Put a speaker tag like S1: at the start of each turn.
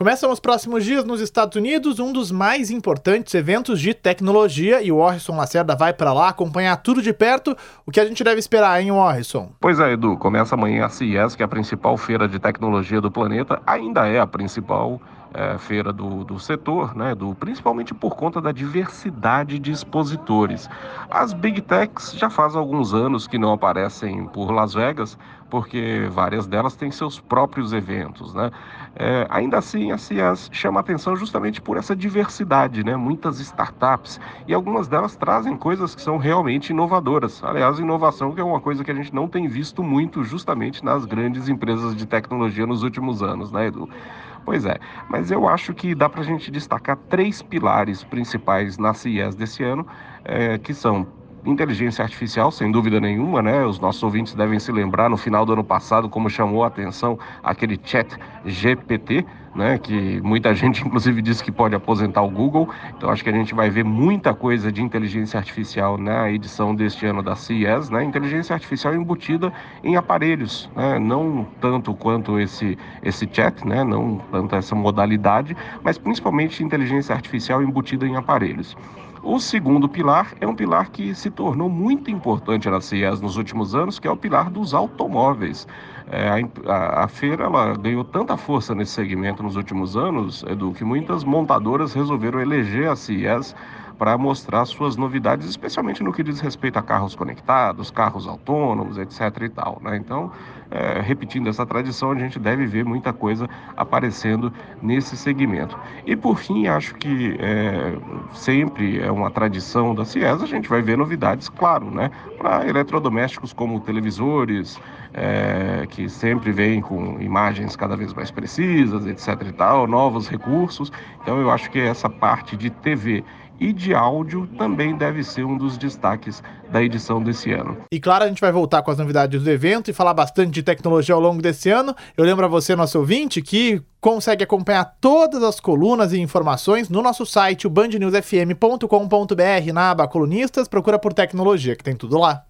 S1: Começam os próximos dias nos Estados Unidos, um dos mais importantes eventos de tecnologia, e o Orson Lacerda vai para lá acompanhar tudo de perto. O que a gente deve esperar, hein, Orson?
S2: Pois é, Edu, começa amanhã a CES, que é a principal feira de tecnologia do planeta, ainda é a principal é, feira do, do setor, né, do, principalmente por conta da diversidade de expositores. As Big Techs já faz alguns anos que não aparecem por Las Vegas, porque várias delas têm seus próprios eventos. Né? É, ainda assim, a CIAS chama atenção justamente por essa diversidade, né? muitas startups, e algumas delas trazem coisas que são realmente inovadoras. Aliás, inovação que é uma coisa que a gente não tem visto muito justamente nas grandes empresas de tecnologia nos últimos anos, né, Edu? Pois é, mas eu acho que dá para a gente destacar três pilares principais na CIES desse ano, é, que são inteligência artificial, sem dúvida nenhuma, né? Os nossos ouvintes devem se lembrar no final do ano passado como chamou a atenção aquele chat GPT, né? Que muita gente, inclusive, disse que pode aposentar o Google. Então, acho que a gente vai ver muita coisa de inteligência artificial na edição deste ano da CES, né? Inteligência artificial embutida em aparelhos, né? Não tanto quanto esse, esse chat, né? Não tanto essa modalidade, mas principalmente inteligência artificial embutida em aparelhos. O segundo pilar é um pilar que se tornou muito importante na CES nos últimos anos, que é o pilar dos automóveis. É, a, a, feira ela ganhou tanta força nesse segmento nos últimos anos, Edu, que muitas montadoras resolveram eleger a CES para mostrar suas novidades, especialmente no que diz respeito a carros conectados, carros autônomos, etc. e tal. Né? Então, é, repetindo essa tradição, a gente deve ver muita coisa aparecendo nesse segmento. E por fim, acho que é, sempre é uma tradição da CIES, a gente vai ver novidades, claro, né? para eletrodomésticos como televisores, é, que sempre vêm com imagens cada vez mais precisas, etc. e tal, novos recursos. Então, eu acho que essa parte de TV e de áudio também deve ser um dos destaques da edição desse ano.
S1: E claro, a gente vai voltar com as novidades do evento e falar bastante de tecnologia ao longo desse ano. Eu lembro a você, nosso ouvinte, que consegue acompanhar todas as colunas e informações no nosso site, o bandnewsfm.com.br, na aba colunistas, procura por tecnologia, que tem tudo lá.